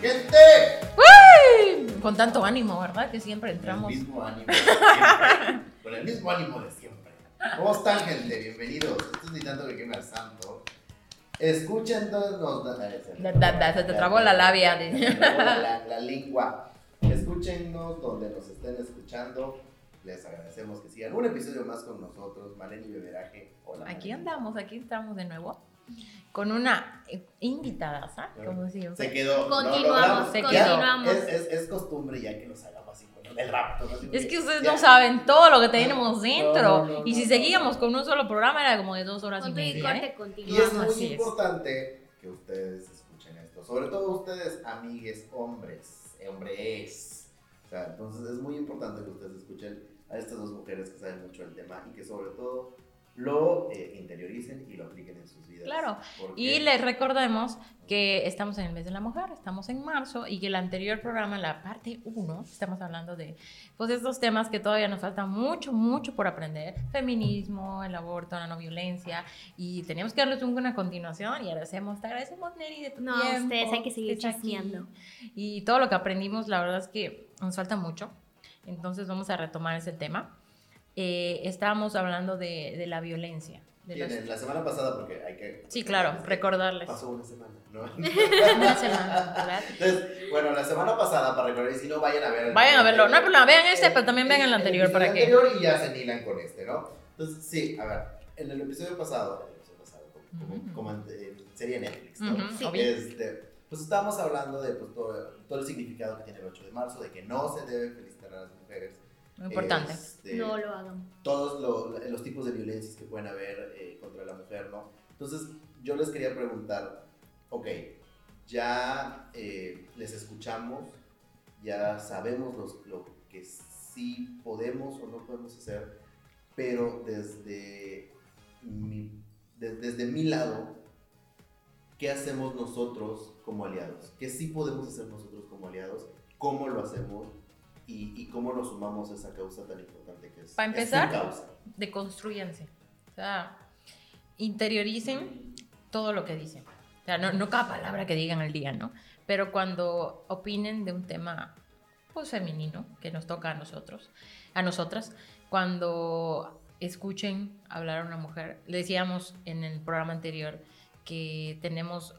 ¡Gente! ¡Uy! Con tanto ánimo, ¿verdad? Que siempre entramos. Con el mismo ánimo de siempre. Con el mismo ánimo de siempre. ¿Cómo están, gente? Bienvenidos. Esto es ni tanto que queme al santo. Escuchen todos los. Da, da, da, se te trabó la labia. Se te trabó la, la- la lengua. Escúchenos donde nos estén escuchando. Les agradecemos que sigan un episodio más con nosotros. Maleni Beberaje. Hola. Aquí Maleni. andamos, aquí estamos de nuevo. Con una eh, invitada, ¿sabes? Como Se quedó. Continuamos, se continuamos. Es, es, es costumbre ya que nos hagamos así con el rapto. ¿no? Así Es que ustedes ya. no saben todo lo que tenemos dentro. No, no, y si no, seguíamos no. con un solo programa era como de dos horas y tu y media. corte ¿eh? Y continuamos. es muy Así es. importante que ustedes escuchen esto, sobre todo ustedes, amigues, hombres, hombres. O sea, entonces es muy importante que ustedes escuchen a estas dos mujeres que saben mucho del tema y que sobre todo lo eh, interioricen y lo apliquen en sus vidas. Claro. Porque- Y les recordemos que estamos en el mes de la mujer, estamos en marzo y que el anterior programa, la parte 1, estamos hablando de pues estos temas que todavía nos falta mucho, mucho por aprender. Feminismo, el aborto, la no violencia y teníamos que darles una continuación y agradecemos, te agradecemos Neri de tu No, tiempo. ustedes hay que seguir chismeando. Y todo lo que aprendimos, la verdad es que nos falta mucho. Entonces vamos a retomar ese tema. Eh, estábamos hablando de, de la violencia. de los- la semana pasada, porque hay que. Sí, claro, recordarles. Pasó una semana, ¿no? Una semana, ¿verdad? Entonces, bueno, la semana pasada, para recordar, y si no, vayan a ver. el- Vayan a verlo, no hay problema, vean este, el- pero también vean el anterior para que. anterior y ya se enilan con este, ¿no? Entonces, sí, a ver, en el episodio pasado, el episodio pasado, como, como- Ujú. como en, en serie Netflix, ¿no? Ujú, Sí. obvio. Este, pues estábamos hablando de pues, todo, todo el significado que tiene el 8 de marzo, de que no se debe felicitar a las mujeres. Muy importante. Este, No lo hagan. todos lo- los tipos de violencias que pueden haber eh, contra la mujer, ¿no? Entonces, yo les quería preguntar, ok, ya eh, les escuchamos, ya sabemos los- lo que sí podemos o no podemos hacer, pero desde mi, de- desde mi lado, ¿qué hacemos nosotros como aliados? ¿Qué sí podemos hacer nosotros como aliados? ¿Cómo lo hacemos? Y, y cómo nos sumamos a esa causa tan importante que es, Para empezar. Deconstruyanse. O sea, interioricen todo lo que dicen. O sea, no, no cada palabra que digan al día, ¿no? Pero cuando opinen de un tema, pues femenino, que nos toca a nosotros, a nosotras, cuando escuchen hablar a una mujer, le decíamos en el programa anterior que tenemos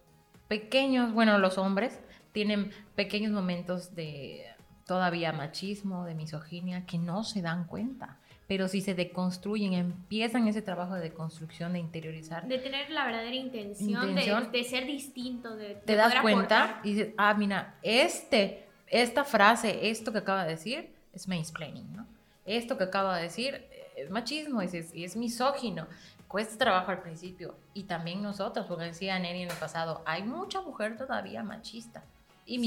pequeños, bueno, los hombres tienen pequeños momentos de todavía machismo, de misoginia, que no se dan cuenta. Pero si se deconstruyen, empiezan ese trabajo de deconstrucción, de interiorizar, De tener la verdadera intención, de- Intención. De, ser distinto, de, de te das poder cuenta aportar. y dices, ah, mira, este, esta frase, esto que acaba de decir, es mansplaining, ¿no? Esto que acaba de decir eh, es machismo y es, y es misógino. Cuesta trabajo al principio. Y también nosotros, porque decía Neri en el pasado, hay mucha mujer todavía machista y Sí.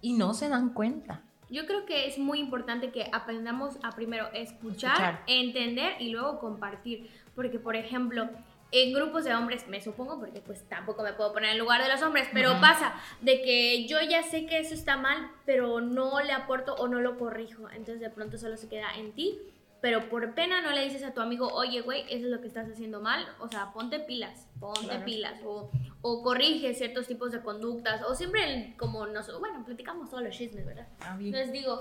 Y no se dan cuenta. Yo creo que es muy importante que aprendamos a primero escuchar, Escuchar. entender y luego compartir. Porque, por ejemplo, en grupos de hombres, me supongo, porque pues tampoco me puedo poner en lugar de los hombres, pero pasa de que yo ya sé que eso está mal, pero no le aporto o no lo corrijo. Entonces de pronto solo se queda en ti. Pero por pena no le dices a tu amigo, oye, güey, eso es lo que estás haciendo mal. O sea, ponte pilas, ponte Claro. pilas. O, o corrige ciertos tipos de conductas. O siempre, como nos. Bueno, platicamos todos los chismes, ¿verdad? Les digo,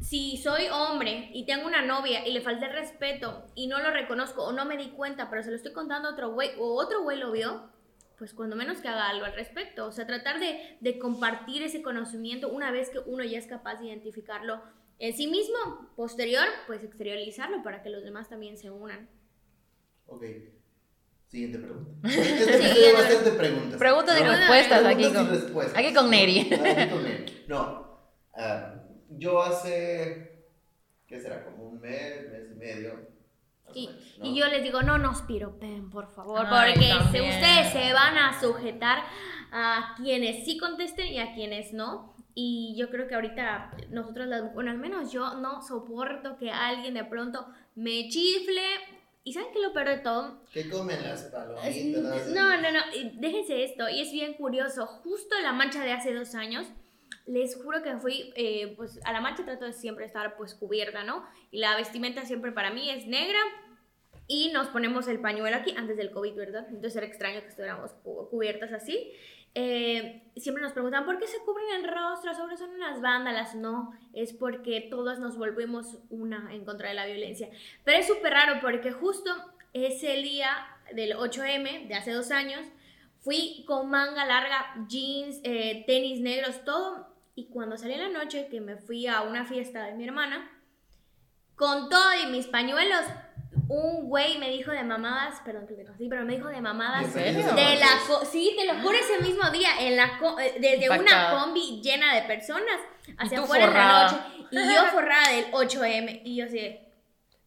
si soy hombre y tengo una novia y le falta el respeto y no lo reconozco o no me di cuenta, pero se lo estoy contando a otro güey o otro güey lo vio, pues cuando menos que haga algo al respecto. O sea, tratar de, de compartir ese conocimiento una vez que uno ya es capaz de identificarlo en sí mismo. Posterior, pues exteriorizarlo para que los demás también se unan. Ok. Siguiente pregunta. Este episodio va a ser de preguntas. Preguntas y ¿no? respuestas aquí Preguntas y con, respuestas. aquí con Neri. Aquí con Neri. No. ah, yo hace. ¿Qué será? Como un mes, mes y medio. Y, menos, ¿no? y yo les digo, no nos piropen, por favor, Ay, porque también. ustedes se van a sujetar a quienes sí contesten y a quienes no. Y yo creo que ahorita nosotros, las, bueno, al menos yo no soporto que alguien de pronto me chifle. ¿Y saben qué es lo peor de todo? ¿Qué comen las palomitas? No, no, no, déjense esto, y es bien curioso, justo en la marcha de hace dos años, les juro que fui, eh, pues a la marcha trato de siempre estar pues cubierta, ¿no? Y la vestimenta siempre para mí es negra, y nos ponemos el pañuelo aquí antes del COVID, ¿verdad? Entonces era extraño que estuviéramos cubiertas así. Eh, siempre nos preguntan, ¿por qué se cubren el rostro? Sobre son unas vándalas. No, es porque todas nos volvemos una en contra de la violencia. Pero es súper raro porque justo ese día del 8M de hace dos años, fui con manga larga, jeans, eh, tenis negros, todo. Y cuando salí en la noche, que me fui a una fiesta de mi hermana, con todo y mis pañuelos, un güey me dijo de mamadas, perdón que te así, pero me dijo de mamadas de la sí, te lo juro ese mismo día en la eh, desde una combi llena de personas hacia afuera de la noche y yo forrada del 8M y yo así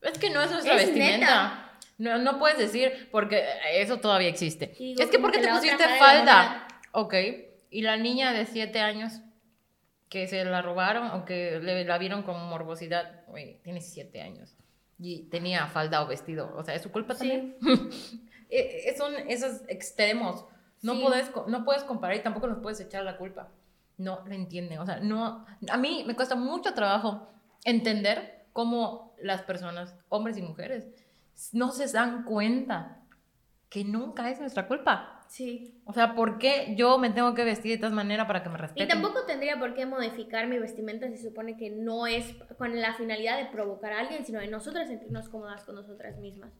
es que no es nuestra vestimenta. No, no puedes decir porque eso todavía existe. es que porque te pusiste falda. Ok. Y la niña de 7 años que se la robaron o que le, la vieron con morbosidad, oye, tiene 7 años y tenía falda o vestido. O sea, ¿es su culpa también? Eh, son esos extremos. No, puedes, no puedes comparar y tampoco nos puedes echar la culpa. No lo entienden. O sea, no. A mí me cuesta mucho trabajo entender cómo las personas, hombres y mujeres, no se dan cuenta que nunca es nuestra culpa. Sí. O sea, ¿por qué yo me tengo que vestir de tal manera para que me respeten? Y tampoco tendría por qué modificar mi vestimenta si se supone que no es con la finalidad de provocar a alguien, sino de nosotras sentirnos cómodas con nosotras mismas.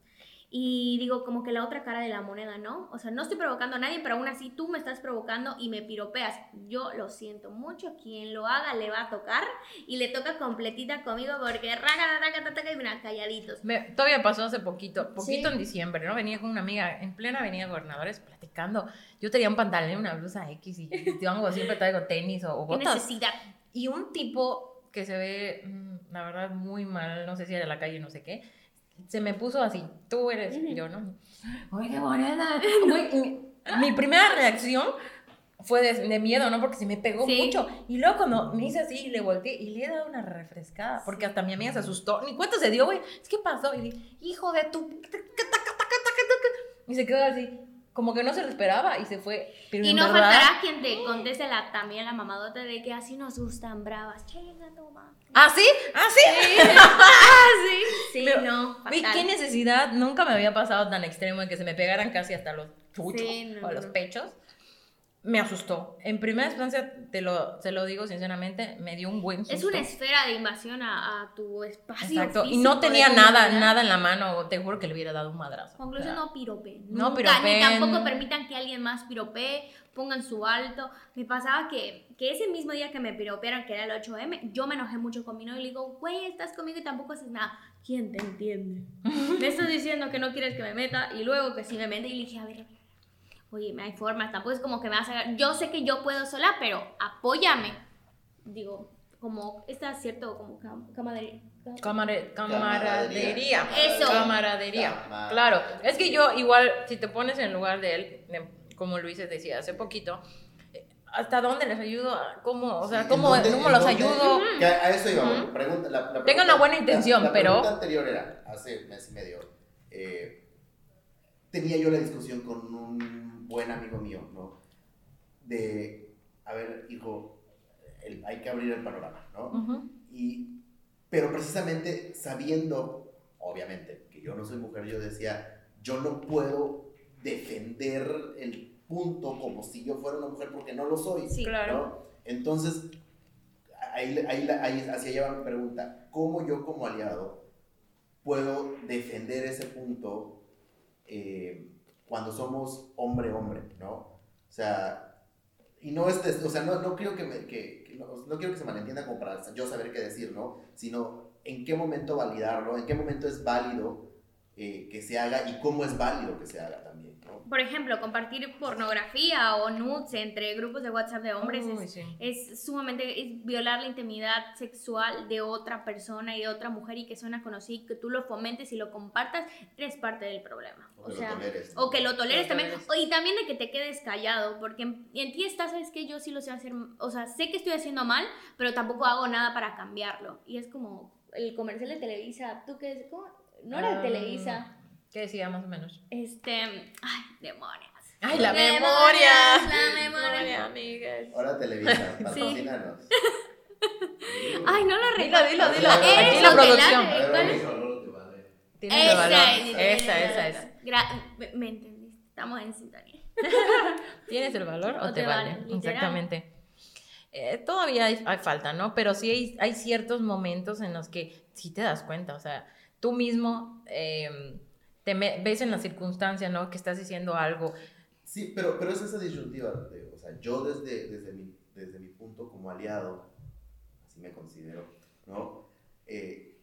Y digo, como que la otra cara de la moneda, ¿no? O sea, no estoy provocando a nadie, pero aún así tú me estás provocando y me piropeas. Yo lo siento mucho, quien lo haga le va a tocar y le toca completita conmigo porque raga, raga, raga, y mira, calladitos. Me, todavía pasó hace poquito, poquito en diciembre, ¿no? Venía con una amiga en plena avenida Gobernadores platicando. Yo tenía un pantalón y una blusa X y yo siempre traigo tenis o, botas. necesidad? Y un tipo que se ve, mm, la verdad, muy mal, no sé si era la calle, no sé qué se me puso así, tú eres, yo no. Oye, qué bonita. mi primera reacción fue de, miedo, ¿no? Porque se me pegó mucho. Y luego cuando me hice así, le volteé y le he dado una refrescada, porque hasta mi amiga se asustó. Ni cuenta se dio, güey. Que pasó. Y dije, hijo de tu... Y se quedó así como que no se lo esperaba y se fue. y no faltará quien te conteste la, también la mamadota de que así nos gustan bravas. ¿Ah, sí? ¿Ah, sí? ah, sí. Sí, no. ¿Qué necesidad? Nunca me había pasado tan extremo de que se me pegaran casi hasta los chuchos o los pechos me asustó. En primera instancia, te lo, se lo digo sinceramente, me dio un buen susto. Es una esfera de invasión a, tu espacio. Exacto, y no tenía nada, nada en la mano, te juro que le hubiera dado un madrazo. Conclusión, no pirope. No pirope. Ni tampoco permitan que alguien más pirope, pongan su alto. Me pasaba que, que ese mismo día que me piropearon, que era el 8M, yo me enojé mucho con mi novio y le digo, güey, estás conmigo y tampoco haces nada. ¿Quién te entiende? me estás diciendo que no quieres que me meta y luego que sí me mete y le dije, a ver, oye, me hay formas, tampoco es como que me vas a... Yo sé que yo puedo sola, pero apóyame. Digo, como, está cierto, como camaradería. camaradería. Eso. Camaradería. Claro. Es que yo igual, si te pones en lugar de él, como Luis decía hace poquito, ¿hasta dónde les ayudo? ¿Cómo, o sea, cómo, ¿cómo los ayudo? a eso iba, pregunta, la, Tengo una buena intención, la, pero... La anterior era, hace mes y medio, eh, tenía yo la discusión con un buen amigo mío, ¿no? De, a ver, hijo, hay que abrir el panorama, ¿no? y, pero precisamente sabiendo, obviamente, que yo no soy mujer, yo decía, yo no puedo defender el punto como si yo fuera una mujer porque no lo soy. Sí, claro. Entonces, ahí, ahí, ahí, hacia allá va mi pregunta, ¿cómo yo como aliado puedo defender ese punto? Eh, cuando somos hombre-hombre, ¿no? O sea, y no es, o sea, no, no quiero que, me, que, no, no, que se malentienda como para yo saber qué decir, ¿no? Sino en qué momento validarlo, en qué momento es válido eh, que se haga y cómo es válido que se haga también por ejemplo, compartir pornografía o nudes entre grupos de WhatsApp de hombres es, sumamente es violar la intimidad sexual de otra persona y de otra mujer y que suena conocida, que tú lo fomentes y lo compartas, eres parte del problema. O, sea, o que lo toleres también. y también de que te quedes callado, porque en, ti estás, sabes que yo sí lo sé hacer, o sea, sé que estoy haciendo mal, pero tampoco hago nada para cambiarlo. Y es como el comercial de Televisa, ¿tú qué? ¿Cómo? No era de ah. Televisa. ¿Qué decía más o menos? Este, ay, demonios. Ay, la memoria. La memoria, amigas. Ahora Televisa, patrocínanos. Ay, no lo recuerdo. Dilo, dilo, dilo. Aquí la producción. Tienes el valor. Esa, esa, esa. me entendiste. Estamos en sintonía. ¿Tienes el valor o, te, vale? Exactamente. Eh, todavía hay, falta, ¿no? Pero sí hay, hay, ciertos momentos en los que sí te das cuenta, o sea, tú mismo em, te ves en la circunstancia, ¿no? Que estás diciendo algo. Sí, pero, pero es esa disyuntiva, o sea, yo desde, desde, mi, desde mi punto como aliado, así me considero, ¿no? Eh,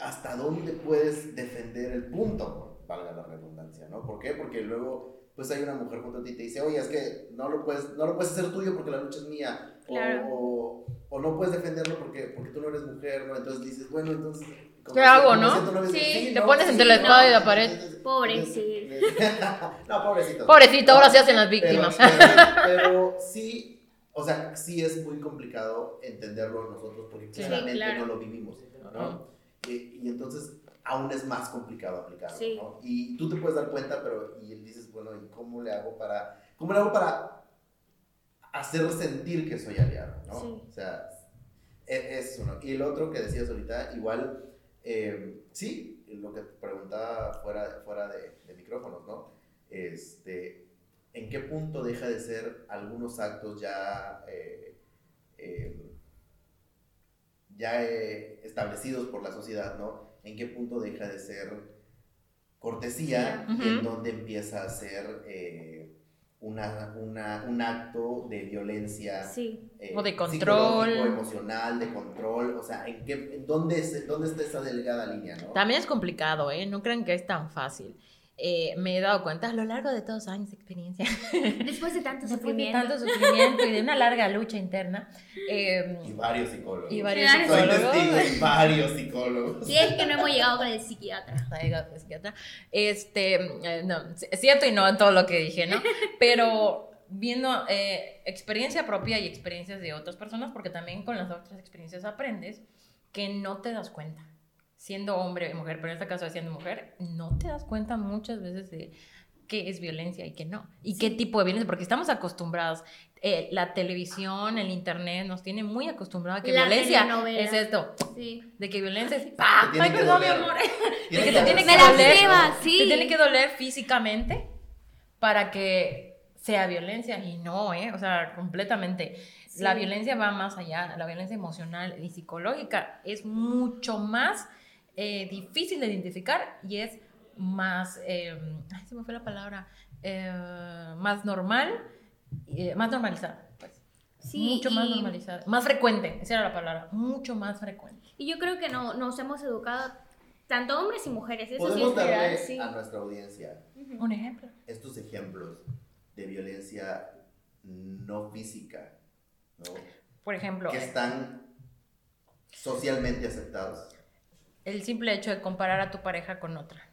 ¿Hasta dónde puedes defender el punto? Valga la redundancia, ¿no? ¿Por qué? Porque luego pues hay una mujer junto a ti y te dice, oye, es que no lo puedes, no lo puedes hacer tuyo porque la lucha es mía. O, o, no puedes defenderlo porque, porque tú no eres mujer, ¿no? Entonces dices, bueno, entonces... ¿Qué hago, no? sí, te pones entre la espada y la pared. Pobrecito. no, pobrecito. Pobrecito, ahora se hacen las víctimas. Pero, sí, o sea, sí es muy complicado entenderlo nosotros porque claramente no lo vivimos, ¿no? y, y entonces aún es más complicado aplicarlo, ¿no? Y tú te puedes dar cuenta, pero y dices, bueno, ¿y cómo le hago para, cómo le hago para hacer sentir que soy aliado, ¿no? O sea, e, es, uno. Y el otro que decías ahorita, igual, eh, sí, lo que preguntaba fuera, fuera de, de, micrófonos, ¿no? Este, ¿En qué punto deja de ser algunos actos ya... Eh, eh, ya establecidos por la sociedad, ¿no? en qué punto deja de ser cortesía y en dónde empieza a ser eh, una, un acto de violencia eh, o de control. emocional de control. O sea en qué en dónde, dónde está esa delgada línea ¿no? también es complicado eh no crean que es tan fácil eh, me he dado cuenta a lo largo de todos años de experiencia. Después de tanto sufrimiento. De tanto sufrimiento y de una larga lucha interna. Eh, y varios psicólogos. Y varios psicólogos. y varios psicólogos. Y es que no hemos llegado con el psiquiatra. No llegado con el psiquiatra. Este, eh, no, es cierto y no todo lo que dije, ¿no? Pero viendo experiencia propia y experiencias de otras personas, porque también con las otras experiencias aprendes que no te das cuenta siendo hombre o mujer, pero en este caso siendo mujer, no te das cuenta muchas veces de qué es violencia y qué no. Y qué tipo de violencia, porque estamos acostumbrados. Eh, la televisión, el internet nos tiene muy acostumbrados a que violencia es esto. De que violencia es. ¡Pah! ¡Ay, perdón, mi amor! De que te tiene que doler. Te tiene que doler físicamente para que sea violencia. Y no, ¿eh? O sea, completamente. La violencia va más allá. La violencia emocional y psicológica es mucho más eh, difícil de identificar y es más, eh, ay, se me fue la palabra, eh, más normal, más normalizada. Pues. mucho más normalizada, más frecuente, esa era la palabra, mucho más frecuente. Y yo creo que no, nos hemos educado tanto hombres y mujeres. Eso Podemos sí darle a nuestra audiencia un ejemplo. Estos ejemplos de violencia no física, ¿no? Por ejemplo. Que están socialmente aceptados el simple hecho de comparar a tu pareja con otra.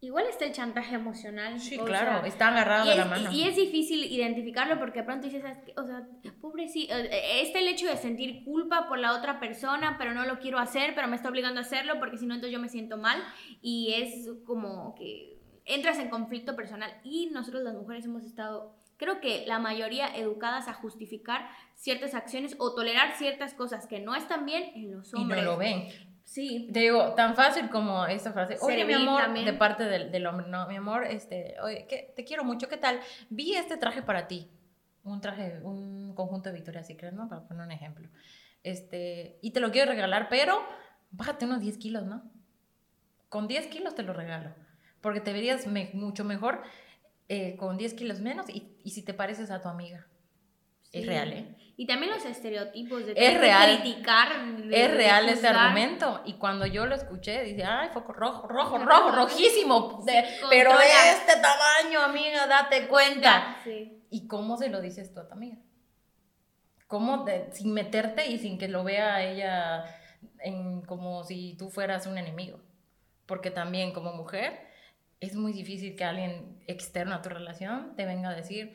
Igual está el chantaje emocional. Sí, claro, está agarrado de la mano. Y es difícil identificarlo porque de pronto dices, o sea, pobrecito, eh, está el hecho de sentir culpa por la otra persona, pero no lo quiero hacer, pero me está obligando a hacerlo porque si no, entonces yo me siento mal. Y es como que entras en conflicto personal. Y nosotros las mujeres hemos estado, creo que la mayoría educadas a justificar ciertas acciones o tolerar ciertas cosas que no están bien en los hombres. Y no lo ven. Sí. Te digo, tan fácil como esta frase, oye, mi amor, de parte del, del, hombre, no, mi amor, este, oye, que te quiero mucho, ¿qué tal? Vi este traje para ti, un traje, un conjunto de Victoria's Secret, ¿no? Para poner un ejemplo. Este, y te lo quiero regalar, pero bájate unos 10 kilos, ¿no? Con 10 kilos te lo regalo, porque te verías mucho mejor eh, con 10 kilos menos y, y si te pareces a tu amiga. Es real, ¿eh? Y también los estereotipos de es real, criticar. es real ese argumento. Y cuando yo lo escuché, dice, ay, foco rojo, rojo, rojo, rojísimo. pero de este tamaño, amiga, date cuenta. ¿Y cómo se lo dices tú a tu amiga? ¿Cómo, sin meterte y sin que lo vea ella en, como si tú fueras un enemigo? Porque también como mujer es muy difícil que alguien externo a tu relación te venga a decir,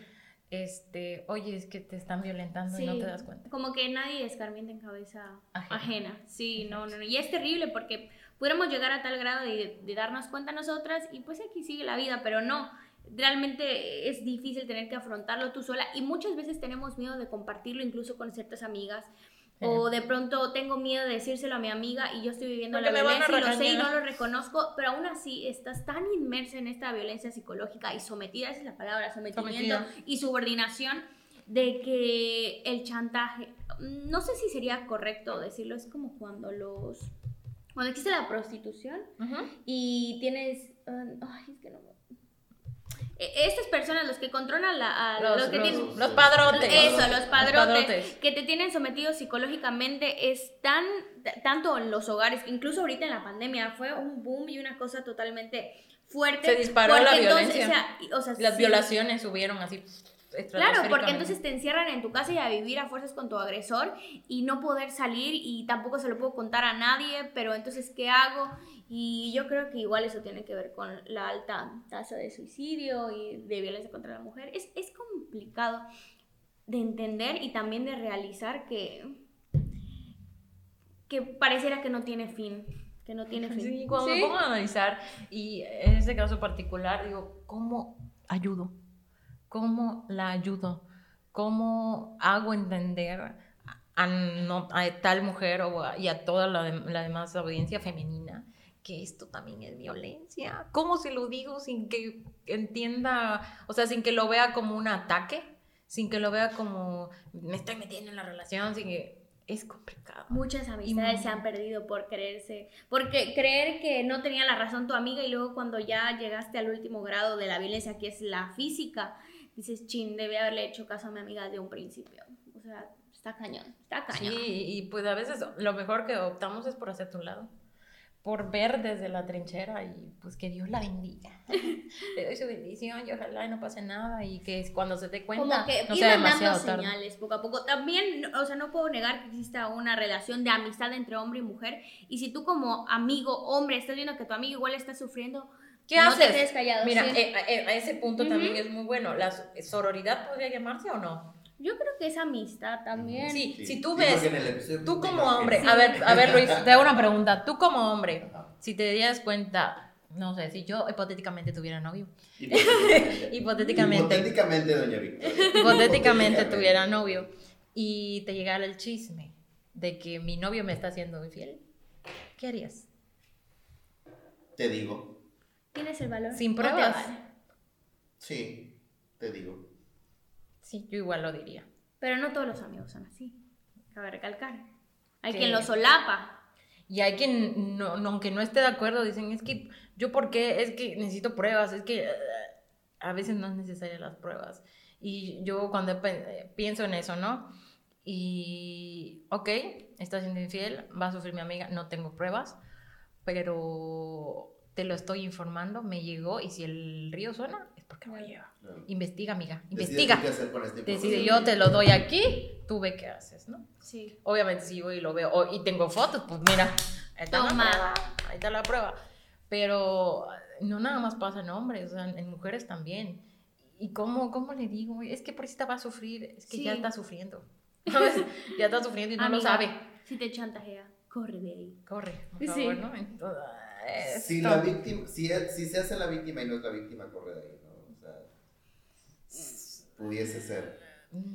este, oye, es que te están violentando y no te das cuenta. Como que nadie escarmienta en cabeza ajena. Sí, no, no, no. Y es terrible porque pudiéramos llegar a tal grado de, de, darnos cuenta nosotras y pues aquí sigue la vida, pero no. Realmente es difícil tener que afrontarlo tú sola y muchas veces tenemos miedo de compartirlo incluso con ciertas amigas O de pronto tengo miedo de decírselo a mi amiga y yo estoy viviendo la violencia y lo sé y no lo reconozco, pero aún así estás tan inmersa en esta violencia psicológica y sometida, esa es la palabra, sometimiento y subordinación, de que el chantaje, no sé si sería correcto decirlo, es como cuando los... Cuando existe la prostitución y tienes... ay, es que no e, estas personas, los que controlan la, los, que los, padrotes. Eso, los padrotes, que te tienen sometidos psicológicamente, es tan, tanto en los hogares, incluso ahorita en la pandemia, fue un boom y una cosa totalmente fuerte. Se disparó la violencia. Las violaciones subieron así. Claro, porque entonces te encierran en tu casa y a vivir a fuerzas con tu agresor y no poder salir y tampoco se lo puedo contar a nadie, pero entonces, ¿qué hago? Y yo creo que igual eso tiene que ver con la alta tasa de suicidio y de violencia contra la mujer. Es, es complicado de entender y también de realizar que, que pareciera que no tiene fin. Que no tiene fin. Sí, cuando me pongo a analizar, y en este caso particular, digo, ¿cómo ayudo? ¿Cómo la ayudo? ¿Cómo hago entender a, no, a tal mujer o y a toda la, la, demás audiencia femenina que esto también es violencia? ¿Cómo se lo digo sin que entienda, o sea, sin que lo vea como un ataque? Sin que lo vea como me estoy metiendo en la relación, sin que es complicado. Muchas amistades se han perdido por creerse, porque creer que no tenía la razón tu amiga y luego cuando ya llegaste al último grado de la violencia, que es la física, dices, chin, debe haberle hecho caso a mi amiga de un principio. O sea, está cañón, está cañón. Sí, y pues a veces lo mejor que optamos es por hacer tu lado por ver desde la trinchera y pues que Dios la bendiga. Le doy su bendición y ojalá no pase nada y que cuando se dé cuenta Como que no sea demasiado señales poco a poco. También, o sea, no puedo negar que exista una relación de amistad entre hombre y mujer y si tú como amigo hombre estás viendo que tu amigo igual está sufriendo, ¿Qué no haces? callado, Mira, eh, eh, a ese punto también es muy bueno. ¿La sororidad podría llamarse o no? Yo creo que es amistad también. Sí, si tú ves, tú como hombre, a ver, a ver Luis, te hago una pregunta. Tú como hombre, si te dieras cuenta, no sé, si yo hipotéticamente tuviera novio. hipotéticamente. hipotéticamente, doña Victoria. Hipotéticamente tuviera novio y te llegara el chisme de que mi novio me está haciendo infiel, ¿qué harías? Te digo. ¿Tienes el valor? Sin pruebas. Sí, te digo. Sí, yo igual lo diría. Pero no todos los amigos son así. Cabe recalcar. Hay quien lo solapa. Y hay quien, no, aunque no esté de acuerdo, dicen, es que yo por qué, es que necesito pruebas, es que a veces no es necesaria las pruebas. Y yo cuando pienso en eso, ¿no? Y, ok, está siendo infiel, va a sufrir mi amiga, no tengo pruebas, pero te lo estoy informando, me llegó y si el río suena, es porque me lleva. Investiga, amiga, investiga. Este Decide, yo te lo doy aquí, tú ve qué haces, ¿no? Sí. Obviamente si voy y lo veo y tengo fotos, pues mira, ahí está la prueba, ahí está la prueba. Pero no nada más pasa en hombres, o sea, en mujeres también. ¿Y cómo, cómo le digo? Es que por esta va a sufrir, es que ya está sufriendo. ya está sufriendo y no lo sabe. Si te chantajea, corre de ahí. Corre, por favor, ¿no? Si, la víctima, si, si se hace la víctima y no es la víctima, corre de ahí pudiese ser.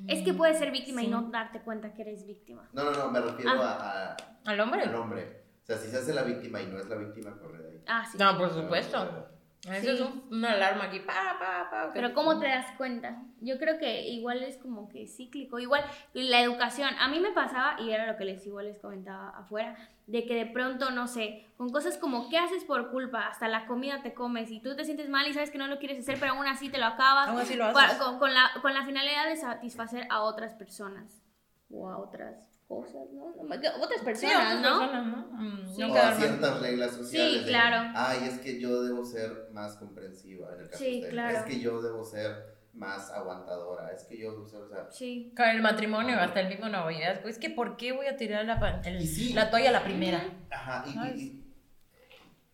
Es que puedes ser víctima y no darte cuenta que eres víctima. No, no, no, me refiero ah. a, ¿Al hombre? Al hombre. O sea, si se hace la víctima y no es la víctima, corre de ahí. Ah, sí. No, por supuesto. Eso es una alarma aquí, pa, pa, pa. Pero ¿cómo te das cuenta? Yo creo que igual es como que cíclico. Igual la educación. A mí me pasaba, y era lo que les igual les comentaba afuera, de que de pronto, no sé, con cosas como ¿qué haces por culpa? Hasta la comida te comes y tú te sientes mal y sabes que no lo quieres hacer, pero aún así te lo acabas. Aún así lo haces. con, la, con la finalidad de satisfacer a otras personas o a otras cosas, ¿no? Otras personas, ¿no? Personas, ¿no? Mm, o a ciertas reglas sociales. Sí, claro. Ay, es que yo debo ser más comprensiva en el caso sí, de claro. Es que yo debo ser más aguantadora, es que yo debo ser, o sea... Sí. Con el matrimonio, hasta el mismo noviazgo, pues, es que ¿por qué voy a tirar la, el, la toalla a la primera? Ajá, y...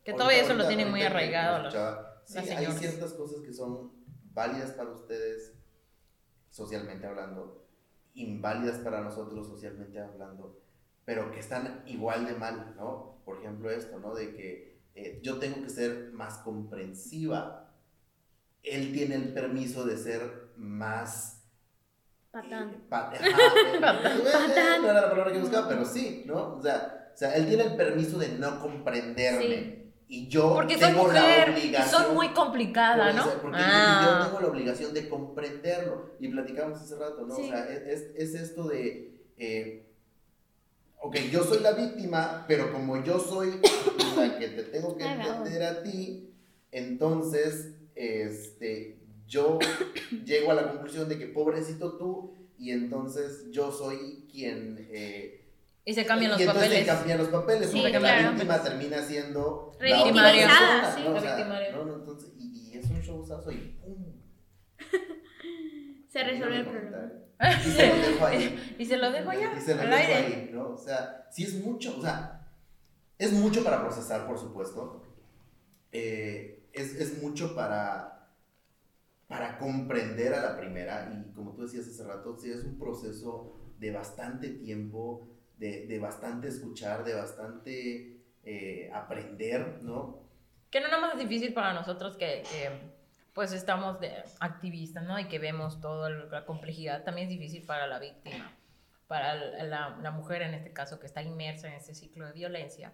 que todo eso lo tienen muy arraigado los, Sí, hay ciertas cosas que son válidas para ustedes, socialmente hablando, inválidas para nosotros socialmente hablando, pero que están igual de mal, ¿no? Por ejemplo, esto, ¿no? De que eh, yo tengo que ser más comprensiva. Él tiene el permiso de ser más Patán. Pat Patán. No era la palabra que buscaba, pero sí, ¿no? O sea, o sea él tiene el permiso de no comprenderme. Y yo porque tengo la obligación. Y soy muy complicada, ¿no? Porque ah. yo tengo la obligación de comprenderlo. Y platicamos hace rato, ¿no? O sea, es, es, esto de. Eh, ok, yo soy la víctima, pero como yo soy la que te tengo que entender a ti, entonces, este, yo llego a la conclusión de que pobrecito tú, y entonces yo soy quien... Eh, y se cambian los y entonces papeles. se cambian los papeles, sí, porque la víctima termina siendo revictimizada, sí. ¿no? O sea, no, no, entonces, y, y, es un showzazo y ¡pum! se resuelve el problema. Y se lo dejo ahí. y se lo dejo allá. Y se lo dejo ahí, ¿no? O sea, sí es mucho, o sea, es mucho para procesar, por supuesto. Eh, es, es mucho para, para comprender a la primera. Y como tú decías hace rato, sí es un proceso de bastante tiempo de, de bastante escuchar, de bastante eh, aprender, ¿no? Que no nada más difícil para nosotros que, pues estamos de activistas, ¿no? Y que vemos toda la complejidad, también es difícil para la víctima, para la, mujer en este caso que está inmersa en ese ciclo de violencia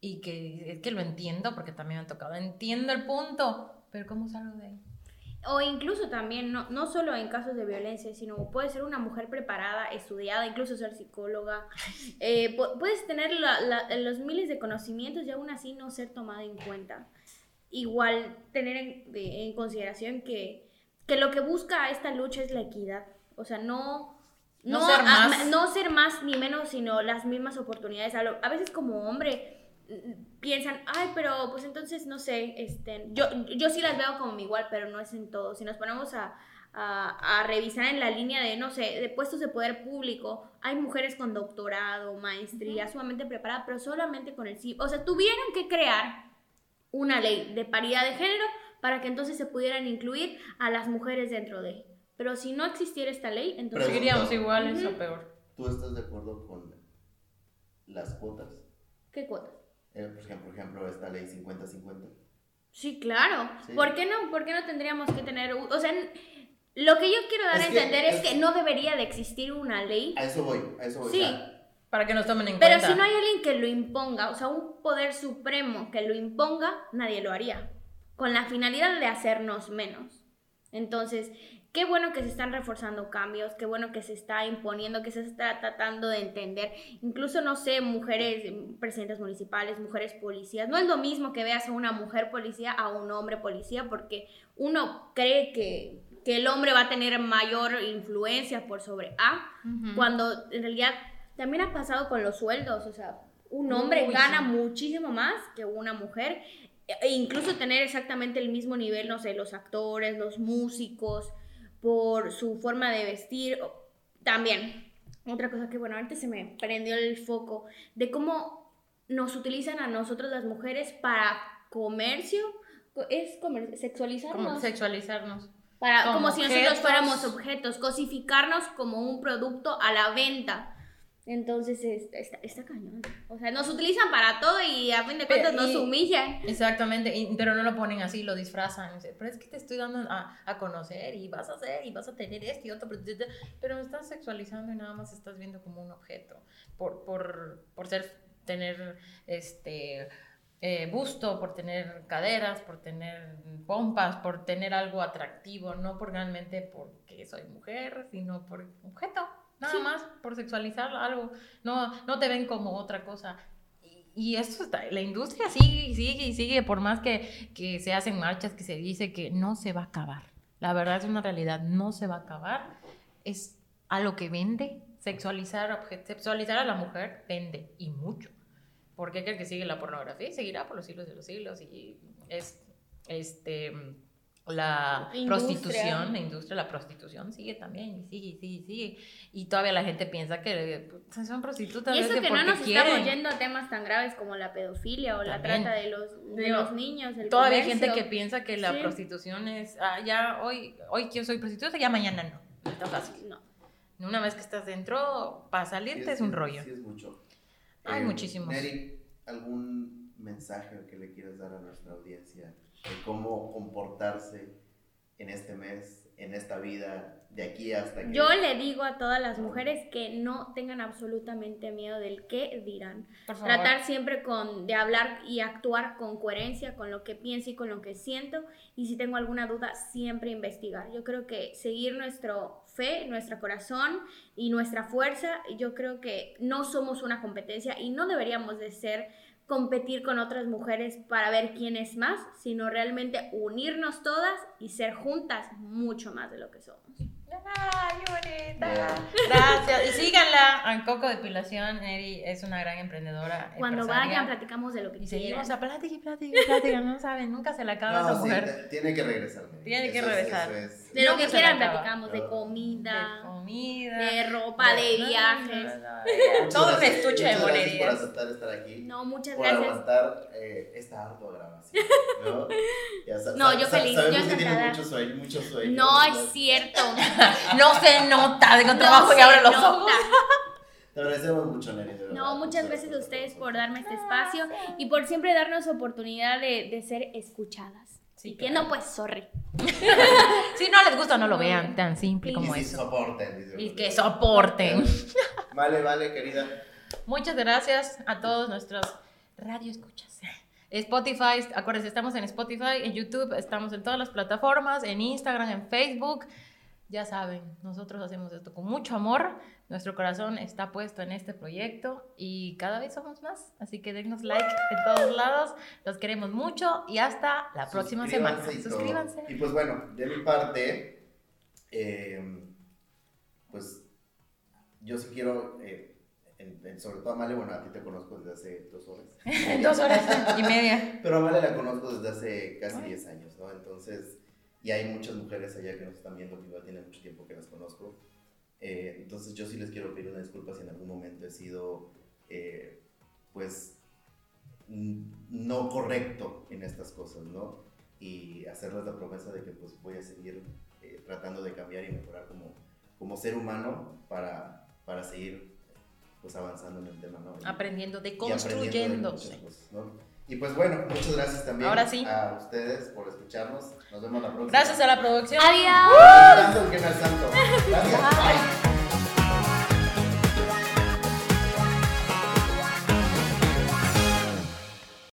y que que lo entiendo porque también me ha tocado, entiendo el punto, pero ¿cómo salgo de ahí? O incluso también, no, no solo en casos de violencia, sino puede ser una mujer preparada, estudiada, incluso ser psicóloga. Eh, puedes tener los miles de conocimientos y aún así no ser tomada en cuenta. Igual tener en, consideración que, que, lo que busca esta lucha es la equidad. O sea, no, no, ser, más. no ser más ni menos, sino las mismas oportunidades. A, veces como hombre piensan, ay, pero pues entonces no sé, este, yo, yo sí las veo como igual, pero no es en todo. Si nos ponemos a, a, revisar en la línea de, no sé, de puestos de poder público, hay mujeres con doctorado, maestría, sumamente preparadas, pero solamente con el sí. O sea, tuvieron que crear una ley de paridad de género para que entonces se pudieran incluir a las mujeres dentro de. Pero si no existiera esta ley, entonces... Seguiríamos iguales o peor. ¿Tú estás de acuerdo con las cuotas? ¿Qué cuotas? Eh, por, ejemplo, por ejemplo, esta ley 50-50. Sí, claro. ¿Por qué no? ¿Por qué no tendríamos que tener, o sea, lo que yo quiero dar a entender es, que no debería de existir una ley. A eso voy, a eso voy. Sí. para que nos tomen en cuenta. Pero si no hay alguien que lo imponga, o sea, un poder supremo que lo imponga, nadie lo haría. Con la finalidad de hacernos menos. Entonces, Qué bueno que se están reforzando cambios, qué bueno que se está imponiendo, que se está tratando de entender. Incluso, no sé, mujeres presidentes municipales, mujeres policías. No es lo mismo que veas a una mujer policía a un hombre policía, porque uno cree que, el hombre va a tener mayor influencia por sobre A, cuando en realidad también ha pasado con los sueldos. O sea, un hombre gana muchísimo más que una mujer. E incluso tener exactamente el mismo nivel, no sé, los actores, los músicos, por su forma de vestir. También, otra cosa que, bueno, antes se me prendió el foco de cómo nos utilizan a nosotros las mujeres para comercio. Es comer sexualizarnos. Como sexualizarnos. Para, como, como si nosotros fuéramos objetos, cosificarnos como un producto a la venta. Entonces está, está, cañón. O sea, nos utilizan para todo y a fin de cuentas nos humillan. Exactamente, pero no lo ponen así, lo disfrazan. Pero es que te estoy dando a, a, conocer y vas a hacer y vas a tener esto y otro. Pero me estás sexualizando y nada más estás viendo como un objeto. Por, por, por ser, tener este. Eh, busto, por tener caderas, por tener pompas, por tener algo atractivo, no por realmente porque soy mujer, sino por objeto nada más por sexualizar algo, no, no te ven como otra cosa. Y, esto está, la industria sigue y sigue y sigue, por más que, que se hacen marchas, que se dice que no se va a acabar. La verdad es una realidad, no se va a acabar. Es a lo que vende, sexualizar, sexualizar a la mujer vende y mucho. ¿Por qué que sigue la pornografía? Y seguirá por los siglos de los siglos. Y es, este, la prostitución, la industria la prostitución sigue también, y sigue, sigue, y sigue. Y todavía la gente piensa que son prostitutas. Y eso que, no nos estamos yendo a temas tan graves como la pedofilia o la trata de los, de los niños. El todavía hay gente que piensa que la prostitución es, ah, ya hoy, hoy yo soy prostituta, ya mañana no. No está fácil. No. Una vez que estás dentro, para salirte es, un rollo. Sí, es mucho. Hay eh, muchísimos. Neri, ¿algún mensaje que le quieras dar a nuestra audiencia? De cómo comportarse en este mes en esta vida de aquí hasta que... Yo le digo a todas las mujeres que no tengan absolutamente miedo del qué dirán. Tratar siempre con, de hablar y actuar con coherencia, con lo que pienso y con lo que siento. Y si tengo alguna duda, siempre investigar. Yo creo que seguir nuestro fe, nuestro corazón y nuestra fuerza, yo creo que no somos una competencia y no deberíamos de ser competir con otras mujeres para ver quién es más, sino realmente unirnos todas y ser juntas mucho más de lo que somos. ¡Ay, qué bonita! Gracias. Y síganla en Coco Depilación. Eri es una gran emprendedora. Cuando vayan, platicamos de lo que Y seguimos a plática y plática y plática. No saben, nunca se le acaba esa mujer. tiene que regresar. Tiene que regresar. de lo que quieran, platicamos. De comida. De comida. De ropa, de, viajes. Todo un estuche de monerías. por aceptar estar aquí. No, muchas por gracias. Por aguantar eh, esta ardua grabación. ¿No? no, yo feliz. Sabemos yo que tienes mucho sueño, mucho sueño. No, es cierto. no se nota, de trabajo y abre los ojos. Te agradecemos mucho, Nelly. No, muchas gracias a ustedes por darme este espacio y por siempre darnos oportunidad de, de ser escuchadas. Sí, que no, pues, sorry. si no les gusta, no lo vean, tan simple como y eso. soporten. Y que soporten. Vale, vale, querida. Muchas gracias a todos nuestros radio escuchas. Spotify, acuérdense, estamos en Spotify, en YouTube, estamos en todas las plataformas, en Instagram, en Facebook. Ya saben, nosotros hacemos esto con mucho amor, nuestro corazón está puesto en este proyecto y cada vez somos más, así que denos like en todos lados, los queremos mucho y hasta la próxima semana. Suscríbanse. Y pues bueno, de mi parte, em, pues yo sí quiero, eh, sobre todo a Male, bueno, a ti te conozco desde hace dos horas. dos horas y media. Pero a Male la conozco desde hace casi diez años, ¿no? Entonces y hay muchas mujeres allá que nos están viendo que igual tiene mucho tiempo que las conozco. Eh, entonces yo sí les quiero pedir una disculpa si en algún momento he sido, eh, pues, no correcto en estas cosas, ¿no? Y hacerles la promesa de que pues voy a seguir eh, tratando de cambiar y mejorar como, como ser humano para, para seguir pues avanzando en el tema, ¿no? aprendiendo, de construyéndose. Y pues bueno, muchas gracias también Ahora sí. a ustedes por escucharnos. Nos vemos la próxima. Gracias a la producción. Adiós. Gracias.